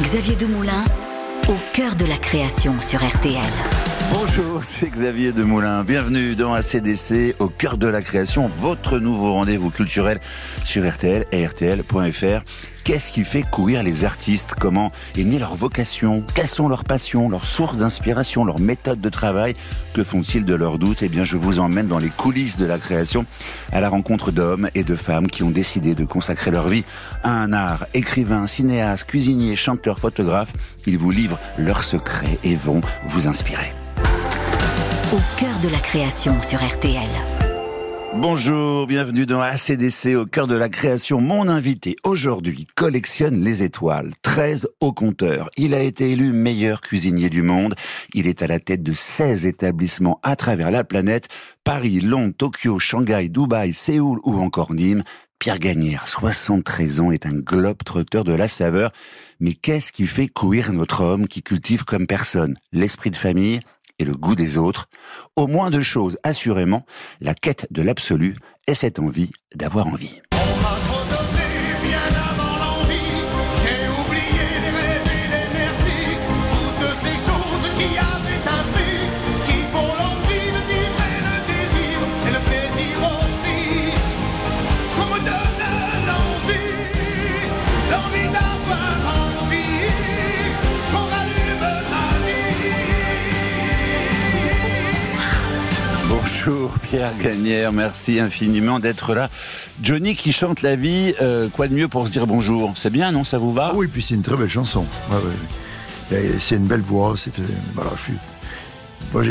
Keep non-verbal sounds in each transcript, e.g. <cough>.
Xavier Demoulin, au cœur de la création sur RTL. Bonjour, c'est Xavier Demoulin. Bienvenue dans ACDC, au cœur de la création, votre nouveau rendez-vous culturel sur RTL et RTL.fr. Qu'est-ce qui fait courir les artistes? Comment est née leur vocation? Quelles sont leurs passions, leurs sources d'inspiration, leurs méthodes de travail? Que font-ils de leurs doutes? Eh bien, je vous emmène dans les coulisses de la création, à la rencontre d'hommes et de femmes qui ont décidé de consacrer leur vie à un art. Écrivains, cinéastes, cuisiniers, chanteurs, photographes, ils vous livrent leurs secrets et vont vous inspirer. Au cœur de la création sur RTL. Bonjour, bienvenue dans ACDC au cœur de la création. Mon invité aujourd'hui collectionne les étoiles, 13 au compteur. Il a été élu meilleur cuisinier du monde. Il est à la tête de 16 établissements à travers la planète. Paris, Londres, Tokyo, Shanghai, Dubaï, Séoul ou encore Nîmes. Pierre Gagnère, 73 ans, est un globe-trotteur de la saveur. Mais qu'est-ce qui fait courir notre homme qui cultive comme personne? L'esprit de famille, et le goût des autres, au moins deux choses, assurément, la quête de l'absolu et cette envie d'avoir envie. Bonjour Pierre Gagnère, merci infiniment d'être là. Johnny qui chante la vie, euh, quoi de mieux pour se dire bonjour? C'est bien, non? Ça vous va? Ah Oui, puis c'est une très belle chanson. C'est une belle voix. Voilà,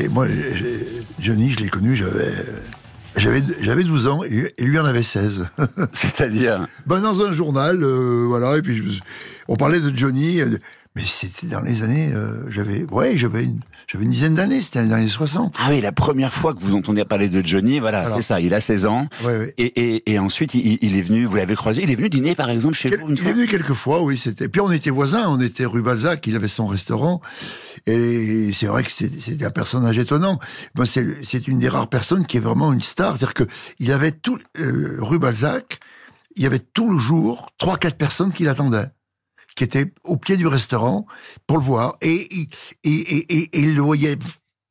je Moi, Johnny, je l'ai connu, j'avais. J'avais 12 ans et lui en avait 16. <laughs> C'est-à-dire? Ben, Dans un journal, euh, voilà, et puis on parlait de Johnny. Mais c'était dans les années, euh, j'avais, ouais, j'avais une, j'avais une dizaine d'années, c'était dans les années 60. Ah oui, la première fois que vous entendez parler de Johnny, voilà, c'est ça, il a 16 ans. Ouais, ouais. Et, et, et, ensuite, il, il, est venu, vous l'avez croisé, il est venu dîner par exemple chez vous une il fois Il est venu quelques fois, oui, c'était. Puis on était voisins, on était rue Balzac, il avait son restaurant. Et c'est vrai que c'était un personnage étonnant. C'est une des rares personnes qui est vraiment une star. C'est-à-dire que il avait tout, euh, rue Balzac, il y avait tout le jour trois, quatre personnes qui l'attendaient qui était au pied du restaurant pour le voir. Et, il le voyait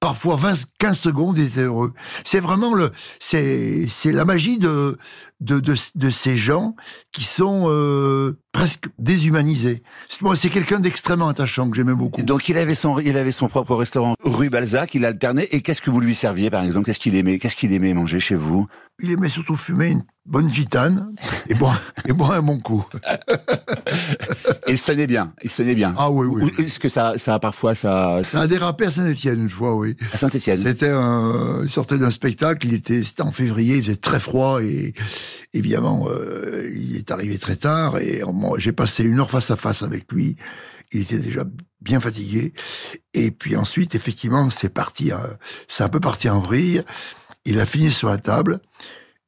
parfois 20, 15 secondes, il était heureux. C'est vraiment le, c'est, c'est la magie de, de, de, de, ces gens qui sont euh, presque déshumanisés. Moi, c'est quelqu'un d'extrêmement attachant que j'aimais beaucoup. Donc il avait son, il avait son propre restaurant rue Balzac, il alternait. Et qu'est-ce que vous lui serviez, par exemple? Qu'est-ce qu'il aimait Qu'est-ce qu'il aimait manger chez vous? Il aimait surtout fumer une bonne gitane et boire, <laughs> et boire un bon coup. et il se tenait bien. Il se tenait bien. Ah oui, oui. Est-ce que ça, ça a parfois ça Ça a dérapé à Saint-Étienne une fois, oui. À Saint-Étienne. C'était un, il sortait d'un spectacle. Il était, c'était en février. Il faisait très froid et évidemment, euh, il est arrivé très tard et j'ai passé une heure face à face avec lui. Il était déjà bien fatigué. Et puis ensuite, effectivement, c'est parti, c'est un peu parti en vrille. Il a fini sur la table.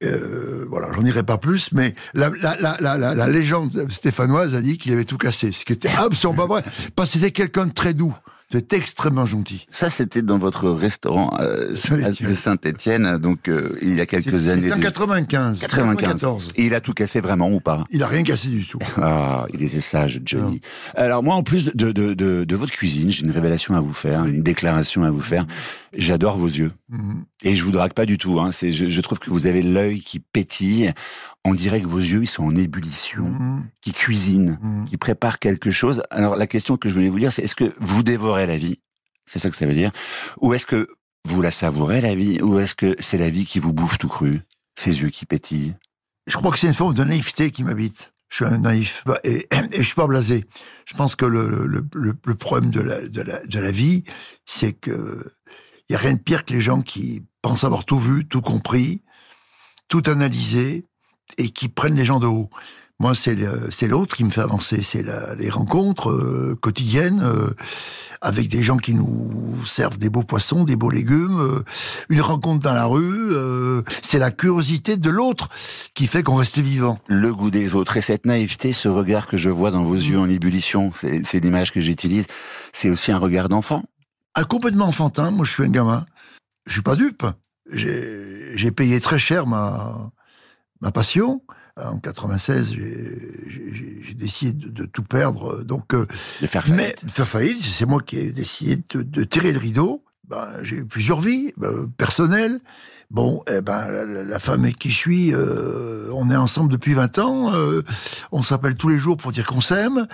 Euh, voilà, j'en dirai pas plus, mais la, la légende stéphanoise a dit qu'il avait tout cassé, ce qui était <laughs> absolument pas vrai, parce que c'était quelqu'un de très doux. C'était extrêmement gentil. Ça, c'était dans votre restaurant euh, de Saint-Étienne, donc euh, il y a quelques années. C'était en 95, 94. Et il a tout cassé vraiment ou pas? Il a rien cassé du tout. Ah, il était sage, Johnny. Alors moi, en plus de, de, de, de votre cuisine, j'ai une révélation à vous faire, une déclaration à vous faire. J'adore vos yeux. Mhm. Et je vous drague pas du tout. Hein. C'est, je, je, trouve que vous avez l'œil qui pétille. On dirait que vos yeux, ils sont en ébullition, mmh. qui cuisinent, mmh. qui préparent quelque chose. Alors la question que je voulais vous dire, c'est est-ce que vous dévorez la vie? C'est ça que ça veut dire Ou est-ce que vous la savourez la vie? Ou est-ce que c'est la vie qui vous bouffe tout cru Ces yeux qui pétillent? Je crois que c'est une forme de naïveté qui m'habite. Je suis un naïf bah, et, et je suis pas blasé. Je pense que le, le, le, le problème de la, de la, de la vie, c'est que il y a rien de pire que les gens qui pensent avoir tout vu, tout compris, tout analysé, et qui prennent les gens de haut. Moi, c'est l'autre qui me fait avancer. C'est les rencontres euh, quotidiennes euh, avec des gens qui nous servent des beaux poissons, des beaux légumes, euh, une rencontre dans la rue. c'est la curiosité de l'autre qui fait qu'on reste vivant. Le goût des autres et cette naïveté, ce regard que je vois dans vos yeux en ébullition, c'est l'image que j'utilise. C'est aussi un regard d'enfant. Ah, complètement enfantin. Moi, je suis un gamin. Je suis pas dupe. J'ai payé très cher ma ma passion, en 96, j'ai décidé de, de, tout perdre. Donc, de faire faillite. Mais faire faillite, c'est moi qui ai décidé de, de tirer le rideau. Ben, j'ai eu plusieurs vies ben, personnelles. Bon, eh ben, la, femme avec qui je suis, euh, on est ensemble depuis 20 ans. Euh, on s'appelle tous les jours pour dire qu'on s'aime.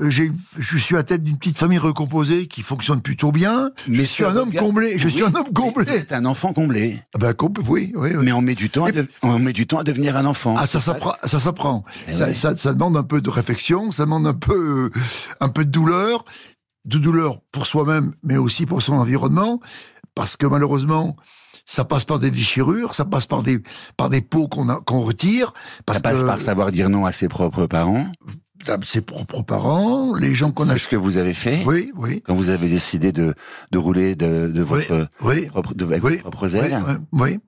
Euh, j'ai, je suis à tête d'une petite famille recomposée qui fonctionne plutôt bien. Mais je suis un homme comblé. Je suis un homme comblé. Vous êtes un enfant comblé. Ah ben, oui, oui, oui, Mais on met du temps. À on met du temps à devenir un enfant. Ah, ça s'apprend. Ça s'apprend. Eh ça, ça, ça, demande un peu de réflexion. Ça demande un peu, un peu de douleur, de douleur pour soi-même, mais aussi pour son environnement, parce que malheureusement ça passe par des déchirures, ça passe par des par des peaux qu'on qu'on retire. ça passe par savoir dire non à ses propres parents. Ses propres parents, les gens qu'on a. C'est ce que vous avez fait. Oui, oui. Quand vous avez décidé de de rouler de, de votre oui, propre de oui, propre ailes. oui. Oui,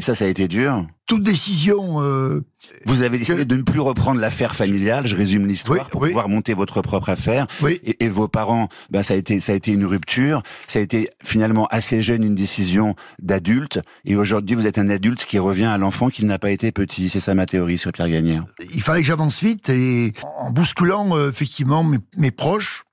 Ça, ça a été dur. Toute décision. Euh, vous avez décidé de ne plus reprendre l'affaire familiale. Je résume l'histoire pour pouvoir monter votre propre affaire. Et, et, vos parents, ben ça a été ça a été une rupture. Ça a été finalement assez jeune une décision d'adulte. Et aujourd'hui, vous êtes un adulte qui revient à l'enfant qui n'a pas été petit. C'est ça ma théorie sur Pierre Gagnère. Il fallait que j'avance vite et en bousculant euh, effectivement mes, mes proches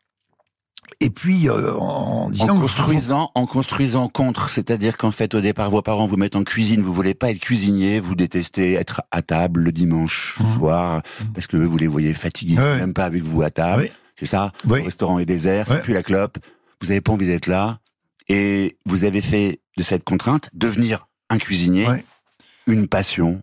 et puis euh, en disant en construisant, en construisant contre, c'est-à-dire qu'en fait au départ vos parents vous mettent en cuisine, vous voulez pas être cuisinier, vous détestez être à table le dimanche mmh. soir parce que vous les voyez fatigués, même pas avec vous à table. C'est ça? Le restaurant est désert, c'est plus la clope. Vous avez pas envie d'être là et vous avez fait de cette contrainte devenir un cuisinier, une passion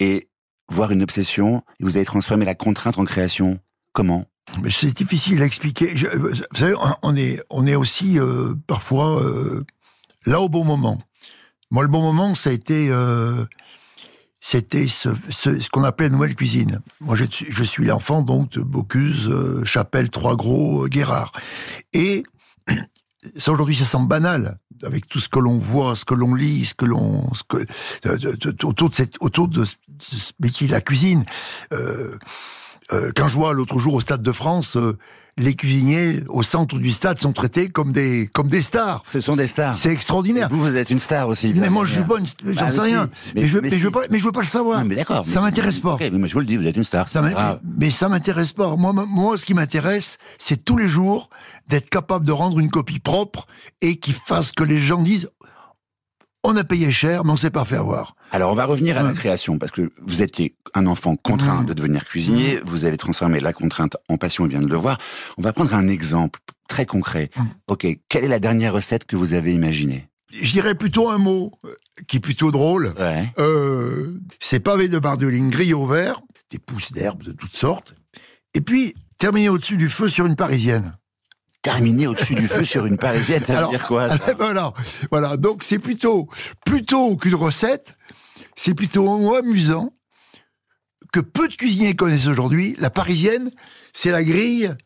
et voire une obsession. Et vous avez transformé la contrainte en création. Comment? C'est difficile à expliquer. Euh, vous savez, on est, on est aussi euh, parfois euh, là au bon moment. Moi, le bon moment, ça a été, c'était ce, ce, qu'on appelle la nouvelle cuisine. Moi, je, je suis l'enfant donc de Bocuse, Chapelle, Trois Gros, Guérard. Et <clears throat> ça aujourd'hui, ça semble banal avec tout ce que l'on voit, ce que l'on lit, ce que l'on, ce que autour de cette, autour de ce métier la cuisine. Euh, euh, quand je vois l'autre jour au Stade de France, euh, les cuisiniers au centre du stade sont traités comme des comme des stars. Ce sont des stars. C'est extraordinaire. vous, vous êtes une star aussi. Mais moi, je suis pas, une, j'en bah, sais rien. Mais, je, mais, je veux pas, mais je veux pas le savoir. mais d'accord. Ça m'intéresse pas. mais je vous le dis, vous êtes une star. Ça mais ça m'intéresse pas. Moi, moi, ce qui m'intéresse, c'est tous les jours d'être capable de rendre une copie propre et qui fasse que les gens disent on a payé cher, mais on s'est pas fait avoir. Alors on va revenir à la création, parce que vous étiez un enfant contraint de devenir cuisinier, vous avez transformé la contrainte en passion, on vient de le voir. On va prendre un exemple très concret. Ok, quelle est la dernière recette que vous avez imaginée? Je dirais plutôt un mot euh, qui est plutôt drôle. Ouais. Euh, c'est pavé de bardeline grillé au vert, des pousses d'herbes de toutes sortes, et puis terminé au-dessus du feu sur une parisienne terminé au-dessus du feu sur une parisienne, ça veut dire quoi <laughs> Voilà, voilà. Donc c'est plutôt plutôt qu'une recette, c'est plutôt amusant que peu de cuisiniers connaissent aujourd'hui. La parisienne, c'est la grille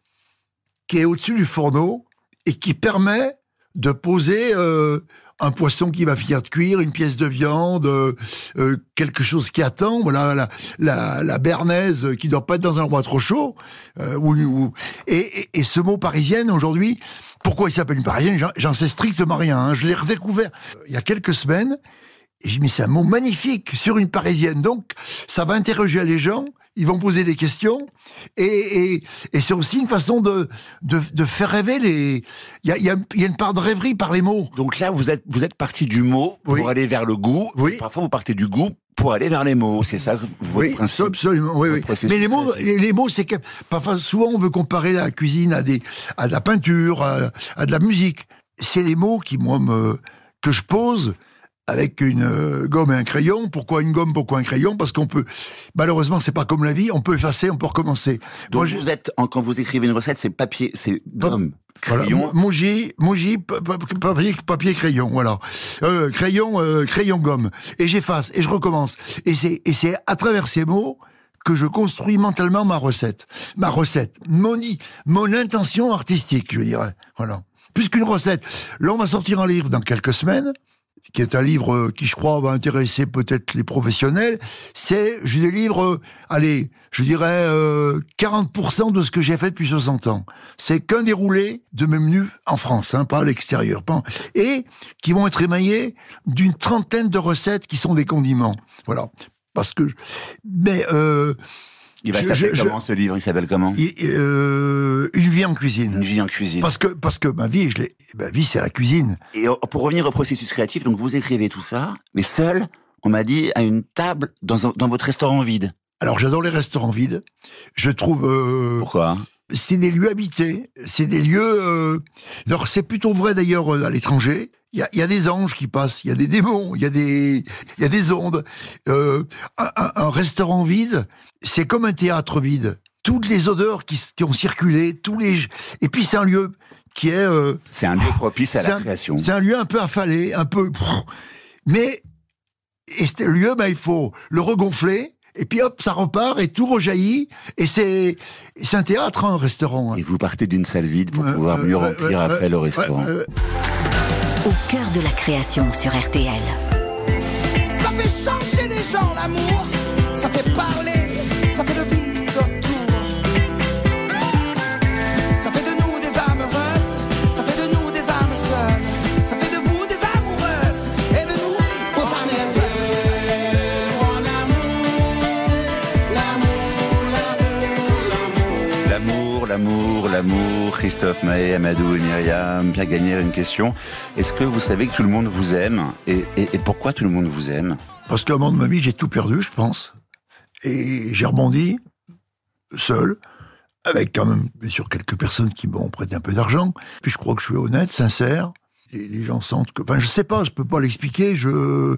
qui est au-dessus du fourneau et qui permet de poser euh, un poisson qui va finir de cuire, une pièce de viande, euh, euh, quelque chose qui attend, voilà la, la, la bernaise qui doit pas être dans un endroit trop chaud. Euh, et, et, ce mot parisienne aujourd'hui, pourquoi il s'appelle une parisienne J'en sais strictement rien. Hein. Je l'ai redécouvert il y a quelques semaines. Et je me c'est un mot magnifique sur une parisienne. Donc, ça va interroger les gens ils vont poser des questions et, et, et c'est aussi une façon de, de, de faire rêver les. Il y a, y, a, y a, une part de rêverie par les mots. Donc là, vous êtes vous êtes parti du mot pour aller vers le goût. Oui. Parfois, vous partez du goût pour aller vers les mots. C'est ça votre oui, principe. Absolument. Oui, oui. Mais les mots, les, mots, c'est que parfois, souvent, on veut comparer la cuisine à des à de la peinture, à, à de la musique. C'est les mots qui moi me que je pose avec une euh, gomme et un crayon. Pourquoi une gomme Pourquoi un crayon? Parce qu'on peut, malheureusement, c'est pas comme la vie. On peut effacer, on peut recommencer. Donc vous êtes, quand vous écrivez une recette, c'est papier, c'est gomme. Crayon. papier, papier, crayon, voilà. Euh, crayon, euh, crayon, gomme. Et j'efface, et je recommence. Et c'est, et c'est à travers ces mots que je construis mentalement ma recette. Ma recette. Mon, mon intention artistique, je dirais. Voilà. Plus qu'une recette. Là, on va sortir un livre dans quelques semaines qui est un livre qui, je crois, va intéresser peut-être les professionnels, c'est, je délivre, euh, allez, je dirais euh, 40% de ce que j'ai fait depuis 60 ans. C'est qu'un déroulé de mes menus en France, hein, pas à l'extérieur. Et qui vont être émaillés d'une trentaine de recettes qui sont des condiments. Voilà. parce que, mais euh, Il va s'appeler comment ce livre? Il s'appelle comment? Il- euh, une vie en cuisine. Une vie en cuisine. Parce que parce que ma vie, je ma vie c'est la cuisine. Et euh, pour revenir au processus créatif, donc vous écrivez tout ça, mais seul, on m'a dit, à une table dans, un- dans votre restaurant vide. Alors j'adore les restaurants vides. Je trouve euh, Pourquoi? c'est des lieux habités, c'est des lieux. Euh... Alors c'est plutôt vrai d'ailleurs euh, à l'étranger. Il y a, il y a des anges qui passent, il y a des démons, il y a des, il y a des ondes. Euh, un, un- restaurant vide, c'est comme un théâtre vide. Toutes les odeurs qui, qui ont circulé, tous les et puis c'est un lieu qui est euh, C'est un lieu propice à la un- création. c'est un lieu un peu affalé, un peu. Mais et ce lieu, ben, il faut le regonfler. Et puis hop, ça repart et tout rejaillit. Et c'est c'est un théâtre, hein, un restaurant. hein. Et vous partez d'une salle vide pour pouvoir mieux remplir après le restaurant. Au cœur de la création sur RTL. Ça fait changer les gens l'amour, ça fait parler, ça fait de vivre Christophe Maé, Amadou et Myriam, Pierre Gagnère, une question. Est-ce que vous savez que tout le monde vous aime et, pourquoi tout le monde vous aime? Parce qu'à un moment de ma vie, j'ai tout perdu, je pense. Et j'ai rebondi, seul, avec quand même, bien sûr, quelques personnes qui m'ont prêté un peu d'argent. Puis je crois que je suis honnête, sincère. Et les gens sentent que... Enfin, je sais pas, je peux pas l'expliquer, je...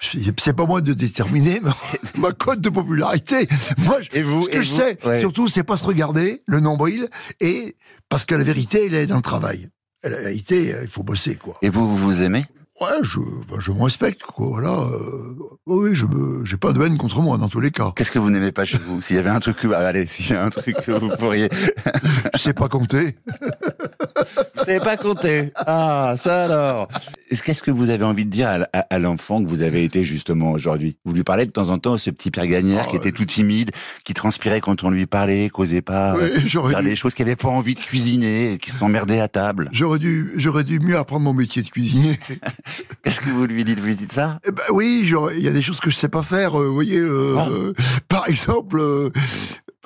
C'est pas moi de déterminer ma, <laughs> ma cote de popularité. Moi, Et vous, ce que et je vous sais, Ouais. surtout, c'est pas se regarder, le nombril, et parce que la vérité, elle est dans le travail. La vérité, il faut bosser, quoi. Et vous, vous vous aimez? Ouais, je, enfin, je me respecte, quoi. Voilà. euh, oui, je me, j'ai pas de haine contre moi dans tous les cas. Qu'est-ce que vous n'aimez pas chez vous? S'il y avait un truc ah, allez, s'il y a un truc que vous pourriez... <laughs> Je sais pas compter. <laughs> Savez pas compter Ah, ça alors Est-ce- Qu'est-ce que vous avez envie de dire à, à- à l'enfant que vous avez été justement aujourd'hui? Vous lui parlez de temps en temps ce petit Pierre Gagnère qui était ouais. tout timide, qui transpirait quand on lui parlait, causait pas, Ouais, euh, faire dû- des choses qu'il avait pas envie de cuisiner, qui s'emmerdait à table. J'aurais dû, j'aurais dû mieux apprendre mon métier de cuisinier. <laughs> Qu'est-ce que vous lui dites? Vous lui dites ça? Eh ben oui, il y a des choses que je sais pas faire. euh, vous voyez, euh, Ah. euh, par exemple,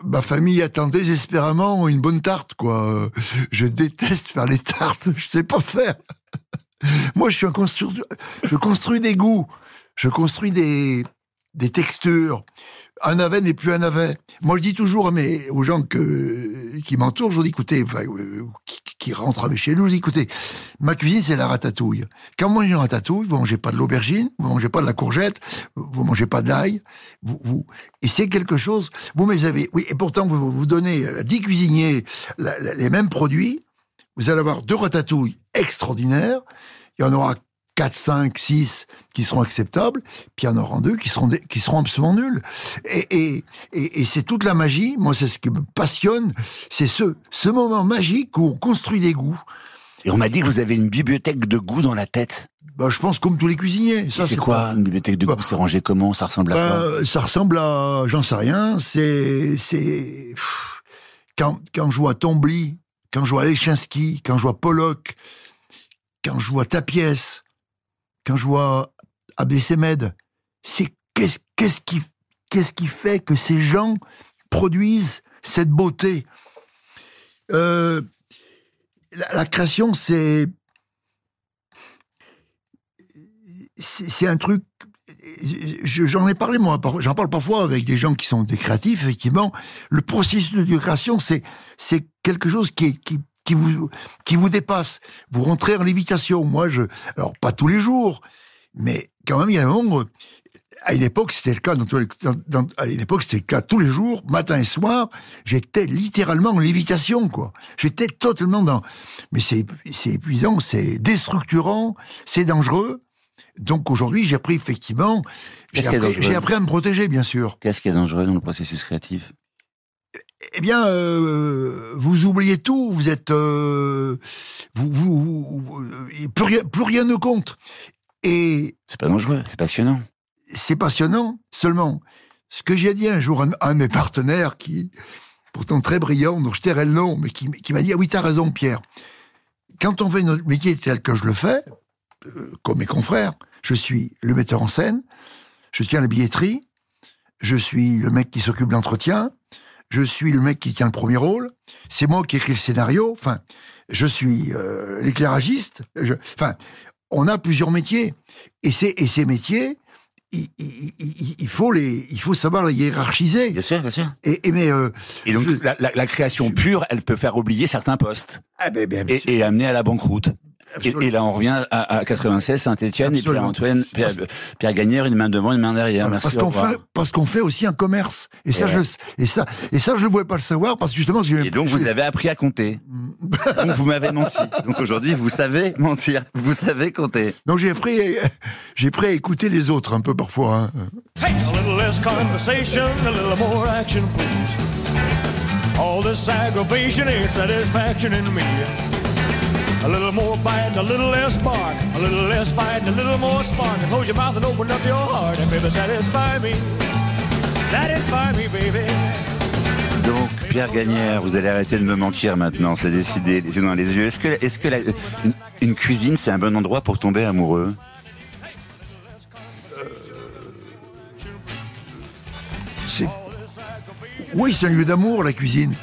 ma famille attend désespérément une bonne tarte, quoi. Je déteste faire les tartes. <laughs> Je sais pas faire. Moi, je suis un constructeur. Je construis des goûts. Je construis des des textures. Un navet n'est plus un navet. Moi, je dis toujours à mes, aux gens qui m'entourent, je dis, écoutez, euh, qui, rentrent chez nous, je dis, écoutez, ma cuisine, c'est la ratatouille. Quand vous mangez une ratatouille, vous mangez pas de l'aubergine, vous mangez pas de la courgette, vous mangez pas de l'ail, vous, et c'est quelque chose, vous les avez, oui, et pourtant, vous vous donnez à 10 cuisiniers les mêmes produits, vous allez avoir deux ratatouilles extraordinaires, il y en aura 4, 5, 6 qui seront acceptables, puis il y en aura deux qui seront, des- qui seront absolument nuls. Et, et, et, et c'est toute la magie, moi c'est ce qui me passionne, c'est ce, ce moment magique où on construit des goûts. Et on m'a dit que vous avez une bibliothèque de goût dans la tête. Bah, je pense comme tous les cuisiniers. Ça, c'est quoi pas- une bibliothèque de goût Bah, C'est rangé comment? Ça ressemble à quoi? Bah, ça ressemble à, j'en sais rien, c'est, c'est, quand, quand je vois Tombly, quand je vois Lechinski, quand je vois Pollock, quand je vois Tapiès, quand je vois Abdessemed, c'est qu'est-ce, qu'est-ce qui, qu'est-ce qui fait que ces gens produisent cette beauté? Euh, la, création, c'est, c'est un truc je- j'en ai parlé moi, j'en parle parfois avec des gens qui sont des créatifs, effectivement. Le processus de création, c'est c'est quelque chose qui qui vous qui vous dépasse. Vous rentrez en lévitation. Moi, je alors pas tous les jours, mais quand même il y a un moment. À une époque, c'était le cas. Dans, tous les- dans- dans- à une époque, c'était le cas tous les jours, matin et soir. J'étais littéralement en lévitation, quoi. J'étais totalement dans. Mais c'est c'est épuisant, c'est déstructurant, c'est dangereux. Donc aujourd'hui, j'ai appris effectivement, appris, j'ai appris à me protéger, bien sûr. Qu'est-ce qui est dangereux dans le processus créatif? Eh bien, euh, vous oubliez tout, vous êtes, euh, vous, vous, vous- vous- plus rien, plus rien ne compte. Et C'est pas dangereux, c'est passionnant. c'est passionnant. Seulement, ce que j'ai dit un jour à un, de mes partenaires qui, pourtant très brillant, dont je tairai le nom, mais qui, qui m'a dit ah oui, t'as raison, Pierre. Quand on fait notre métier tel que je le fais, euh, comme mes confrères, je suis le metteur en scène, je tiens la billetterie, je suis le mec qui s'occupe de l'entretien, je suis le mec qui tient le premier rôle, c'est moi qui écris le scénario, enfin, je suis euh, l'éclairagiste, je- enfin, on a plusieurs métiers. Et, ces- et ces métiers, il, il- il- faut les, il faut savoir les hiérarchiser. Bien sûr, bien sûr. Et, et mais, euh, Et donc, Je- la, la- la création pure, elle peut faire oublier certains postes ah ben, ben, et, et amener à la banqueroute. Et, là, on revient à, à 96, Saint-Etienne et. Pierre-Antoine, Pierre, Pierre Gagnère, une main devant, une main derrière. Voilà, Merci, parce qu'on fait, parce qu'on fait aussi un commerce. Et ça, Et je, et ça, et ça, je ne pouvais pas le savoir parce que justement, j'ai- Et donc, vous avez appris à compter. donc, vous m'avez <laughs> menti. Donc, aujourd'hui, vous savez mentir. Vous savez compter. donc j'ai pris, j'ai pris à écouter les autres un peu parfois. hein. Hey, a little less conversation, a little more action, please. All this aggravation ain't satisfaction in me. A little more bite, a little less bark, a little less fight, a little more spark. And close your mouth and open up your heart, and baby, satisfy me. Satisfy me, baby. Donc, Pierre Gagnère, vous allez arrêter de me mentir maintenant. C'est décidé, les yeux dans les yeux. Est-ce que, est-ce que la- une, une cuisine, c'est un bon endroit pour tomber amoureux? C'est, oui, c'est un lieu d'amour, la cuisine.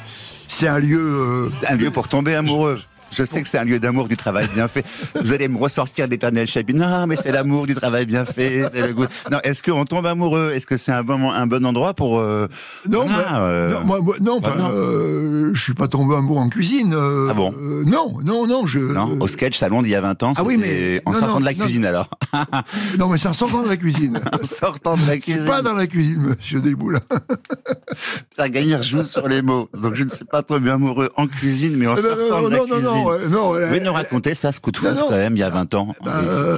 C'est un lieu. euh, Un lieu pour tomber amoureux. Je sais que c'est un lieu d'amour du travail bien fait. Vous allez me ressortir l'éternel chapitre. Non, mais c'est l'amour du travail bien fait, c'est le goût. Non, est-ce qu'on tombe amoureux? Est-ce que c'est un bon, un bon endroit pour euh, Non, euh, non, moi, moi- non, bah non. euh, je suis pas tombé amoureux en cuisine. Ah bon? Non, non, non, je. non, au sketch à Londres il y a 20 ans. Ah oui, mais- en non, sortant de la cuisine alors. <laughs> Non, mais c'est <laughs> en sortant de la cuisine. en sortant de la cuisine. pas dans la cuisine, monsieur Desboules. Pierre <laughs> Gagnère joue sur les mots. Donc je ne suis pas trop bien amoureux en cuisine, mais en non, sortant non, de la non, non, cuisine. Ouais, non, Vous pouvez nous raconter ça, ce coup de foudre quand même, il y a 20 ans.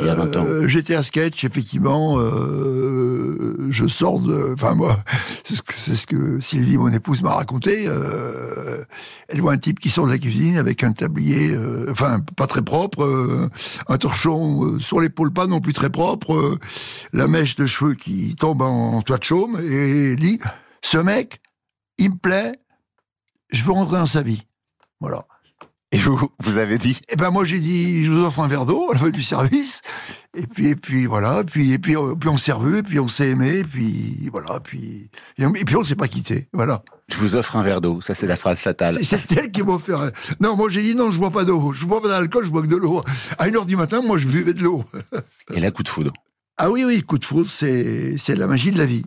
Il y a 20 ans. euh, J'étais à sketch, effectivement. euh, je sors de. Enfin, moi, <laughs> c'est ce que, c'est ce que Sylvie, mon épouse, m'a raconté. euh, elle voit un type qui sort de la cuisine avec un tablier, euh, enfin, pas très propre, euh, un torchon euh, sur l'épaule, pas non plus très propre, euh, la mèche de cheveux qui tombe en toit de chaume, et elle dit Ce mec, il me plaît, je veux rentrer dans sa vie. Voilà. Et vous, vous avez dit Et ben moi j'ai dit je vous offre un verre d'eau à la fin du service. Et puis et puis voilà. Puis et puis euh, puis on s'est revus et puis on s'est aimé et puis voilà. Puis et, on- et puis on s'est pas quitté voilà. Je vous offre un verre d'eau. Ça, c'est la phrase fatale. c'est elle qui m'a offert un- non moi j'ai dit non je bois pas d'eau. Je bois pas d'alcool je bois que de l'eau. À une heure du matin moi je buvais de l'eau. Et là, coup de foudre. ah oui oui coup de foudre c'est c'est la magie de la vie.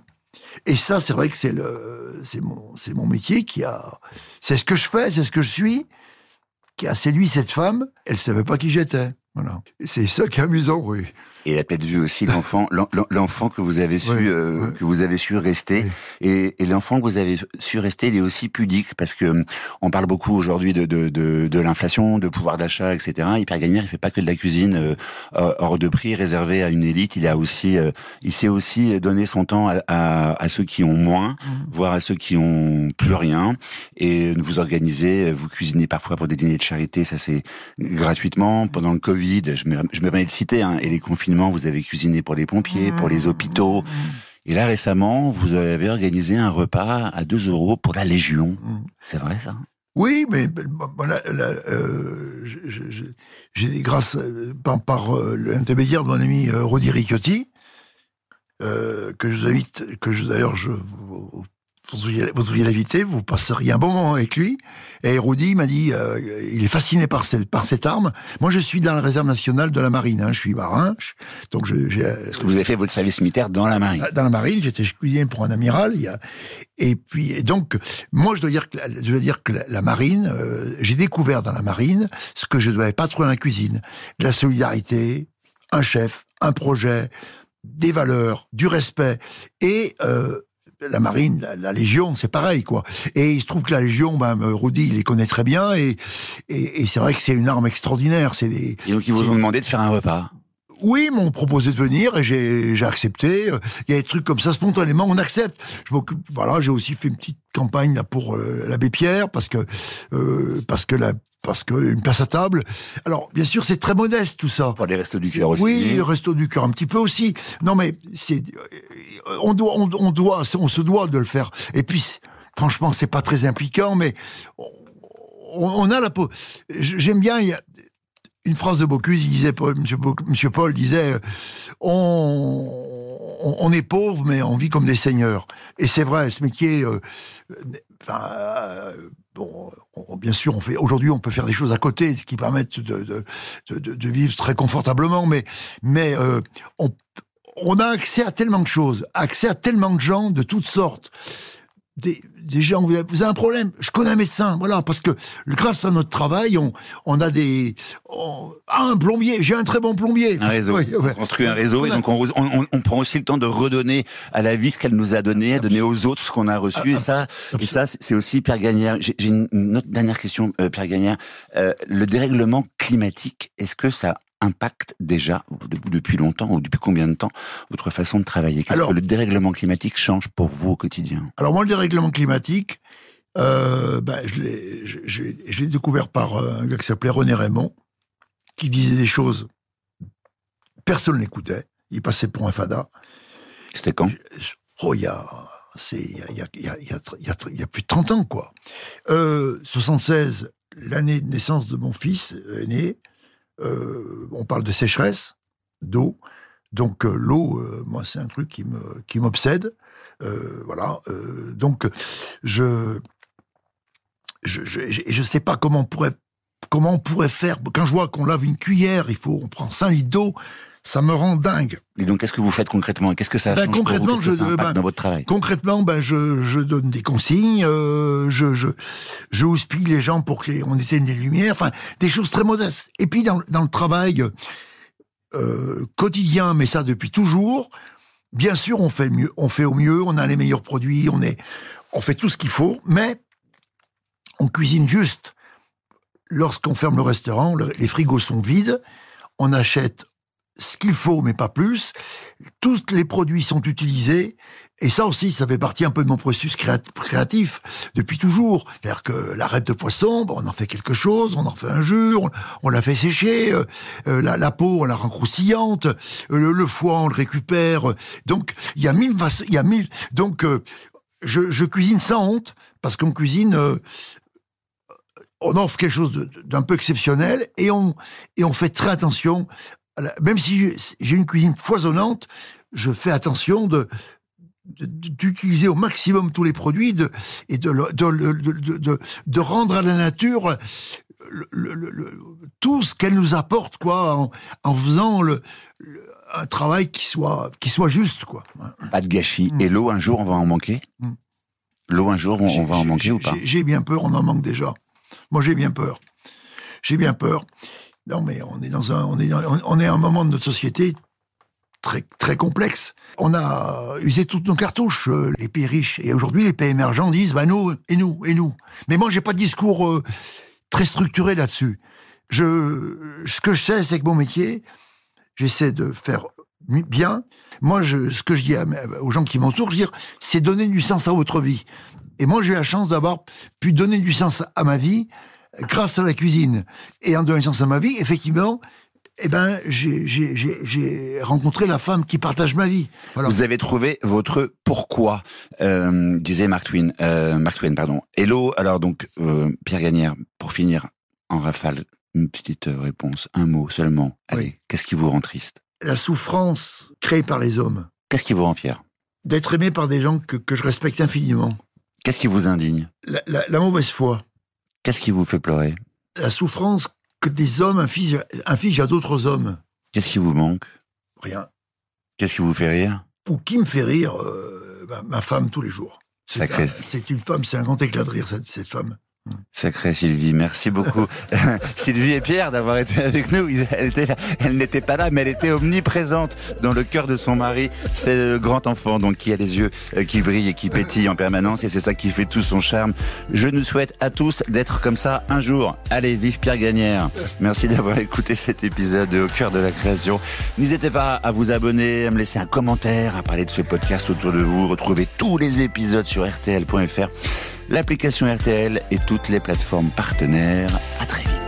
Et ça c'est vrai que c'est le c'est mon c'est mon métier qui a c'est ce que je fais c'est ce que je suis qui a séduit cette femme elle savait pas qui j'étais. Voilà. C'est ça qui est amusant oui Et elle a peut-être vu aussi l'enfant, l'en- l'en- l'enfant que vous avez su, Oui, euh, oui. que vous avez su rester. Oui. Et, et l'enfant que vous avez su rester, il est aussi pudique parce que on parle beaucoup aujourd'hui de, de, de, de l'inflation, de pouvoir d'achat, etc. Hyper Gagnère, il fait pas que de la cuisine euh, hors de prix réservée à une élite. Il a aussi, euh, il sait aussi donner son temps à, à, à ceux qui ont moins, Mmh. voire à ceux qui ont plus rien. Et vous organisez, vous cuisinez parfois pour des dîners de charité, ça c'est gratuitement. Pendant le Covid, je me, je me permets de citer, hein, et les confinements, vous avez cuisiné pour les pompiers, pour les hôpitaux. Et là, récemment, vous avez organisé un repas à 2 euros pour la Légion. C'est vrai, ça? Oui, mais bon, là, euh, j'ai grâce euh, par, par euh, l'intermédiaire de mon ami Rodi Ricciotti, euh, que je vous invite, que d'ailleurs je vous, vous devriez l'inviter, vous passeriez un bon moment avec lui. Et Rodi m'a dit, euh, il est fasciné par cette, par cette arme. Moi, je suis dans la réserve nationale de la marine, hein, je suis marin, je- donc je, j'ai, Parce que vous avez fait votre service militaire dans la marine? dans la marine, j'étais cuisinier pour un amiral. Il y a, et puis et donc, moi, je dois dire que je dois dire que la, la marine, euh, j'ai découvert dans la marine ce que je ne devais pas trouver dans la cuisine de la solidarité, un chef, un projet, des valeurs, du respect et euh, la marine, la, la Légion, c'est pareil, quoi. Et il se trouve que la Légion, ben, Rudy, il les connaît très bien, et, et, et c'est vrai que c'est une arme extraordinaire. C'est des, Et donc, ils vous ont demandé de faire un repas. Oui, ils m'ont proposé de venir et j'ai j'ai accepté. Il y a des trucs comme ça spontanément, on accepte. Je m'occupe. Voilà, j'ai aussi fait une petite campagne là pour euh, l'abbé Pierre parce que euh, parce que la parce que une place à table. Alors bien sûr, c'est très modeste tout ça. Pour les restos du cœur aussi. Oui, resto du cœur un petit peu aussi. Non mais c'est euh, on doit on, on doit on se doit de le faire. Et puis franchement, c'est pas très impliquant, mais on, on a la peau. J'aime bien. Une phrase de Bocuse, il disait, Monsieur, Paul disait, euh, on, est pauvre, mais on vit comme des seigneurs. Et c'est vrai, ce métier, euh, euh, euh, bon, on- bien sûr, on fait, aujourd'hui, on peut faire des choses à côté qui permettent de, vivre très confortablement, mais, mais on a accès à tellement de choses, accès à tellement de gens de toutes sortes. Des, des gens, vous avez, un problème, je connais un médecin, voilà, parce que grâce à notre travail, on, on a des... on- ah, un plombier, j'ai un très bon plombier. Un réseau. Oui, ouais. On construit un réseau et a- donc on, on- prend aussi le temps de redonner à la vie ce qu'elle nous a donné, à donner aux autres ce qu'on a reçu. Et ça, et ça, c'est aussi Pierre Gagnère. J'ai une autre dernière question, euh, Pierre Gagnère. Euh, le dérèglement climatique, est-ce que ça impacte déjà de- depuis longtemps ou depuis combien de temps votre façon de travailler? Qu'est-ce Alors- que le dérèglement climatique change pour vous au quotidien? Alors moi, le dérèglement climatique, euh, ben, je l'ai découvert par euh, un gars qui s'appelait René Raymond, qui disait des choses, personne l'écoutait, il passait pour un fada. C'était quand? Oh, il y a, il y a, y a, y a, y plus de 30 ans, quoi. Euh, 76, l'année de naissance de mon fils euh, est né. Euh, on parle de sécheresse, d'eau. Donc euh, l'eau, euh, moi, c'est un truc qui qui m'obsède. Voilà. donc je, je, je, je- je sais pas comment on pourrait, comment on pourrait faire. Quand je vois qu'on lave une cuillère, il faut, on prend 5 litres d'eau, ça me rend dingue. Et donc, qu'est-ce que vous faites concrètement Qu'est-ce que ça Ben, change pour vous concrètement, je- ça ben, dans votre travail Concrètement, ben je, je donne des consignes, euh, je, je, je houspille les gens pour qu'on éteigne les lumières, enfin des choses très modestes. Et puis dans, dans le travail euh, quotidien, mais ça depuis toujours, bien sûr on fait mieux, on fait au mieux, on a les meilleurs produits, on est, on fait tout ce qu'il faut, mais on cuisine juste. Lorsqu'on ferme le restaurant, le- les frigos sont vides, on achète ce qu'il faut, mais pas plus. Tous les produits sont utilisés. Et ça aussi, ça fait partie un peu de mon processus créat- créatif depuis toujours. C'est-à-dire que l'arête de poisson, on en fait quelque chose, on en fait un jus, on, la fait sécher, euh, euh, la, peau, on la rend croustillante, euh, le, foie, on le récupère. Donc, il y a mille il y a mille. Donc, je, je cuisine sans honte parce qu'on cuisine. on offre quelque chose d'un peu exceptionnel et on et on fait très attention. Même si j'ai- une cuisine foisonnante, je fais attention de d'utiliser au maximum tous les produits de, et de, rendre à la nature le, le- le- le- tout ce qu'elle nous apporte quoi en, en faisant le, un travail qui soit qui soit juste quoi. Pas de gâchis. Mm. Et l'eau, un jour, on va en manquer? Mm. L'eau, un jour, on, va en manquer ou pas? J'ai bien peur, on en manque déjà. Moi, j'ai bien peur. J'ai bien peur. Non, mais on est dans un, un moment de notre société très, très complexe. On a usé toutes nos cartouches, euh, les pays riches. Et aujourd'hui, les pays émergents disent, bah, nous, et nous, et nous. Mais moi, j'ai pas de discours euh, très structuré là-dessus. Ce que je sais, c'est que mon métier, j'essaie de faire bien. Moi, ce que je dis aux gens qui m'entourent, c'est donner du sens à votre vie. Et moi, j'ai eu la chance d'avoir pu donner du sens à ma vie grâce à la cuisine. Et en donnant du sens à ma vie, effectivement, eh ben, j'ai- rencontré la femme qui partage ma vie. Voilà. Vous avez trouvé votre pourquoi, euh, disait Mark Twain. Euh, Mark Twain, pardon. Hello. Alors donc, euh, Pierre Gagnère, pour finir en rafale, une petite réponse, un mot seulement. Allez, Oui. qu'est-ce qui vous rend triste? La souffrance créée par les hommes, Qu'est-ce qui vous rend fier? D'être aimé par des gens que, que je respecte infiniment, Qu'est-ce qui vous indigne? La, la- la mauvaise foi, Qu'est-ce qui vous fait pleurer? La souffrance que des hommes infligent, infligent à d'autres hommes. Qu'est-ce qui vous manque? Rien. Qu'est-ce qui vous fait rire? Ou qui me fait rire, euh, ma, ma femme tous les jours. C'est un- une femme, c'est un grand éclat de rire, cette, cette femme. Sacré Sylvie, merci beaucoup. <laughs> <laughs> Sylvie et Pierre d'avoir été avec nous. Ils- Elle, était là- elle n'était pas là, mais elle était omniprésente dans le cœur de son mari. C'est le grand enfant donc qui a les yeux euh, qui brillent et qui pétillent en permanence et c'est ça qui fait tout son charme. Je nous souhaite à tous d'être comme ça un jour. Allez, vive Pierre Gagnère. Merci d'avoir écouté cet épisode de Au cœur de la création. N'hésitez pas à vous abonner, à me laisser un commentaire, à parler de ce podcast autour de vous. Retrouvez tous les épisodes sur rtl.fr l'application RTL et toutes les plateformes partenaires. À très vite.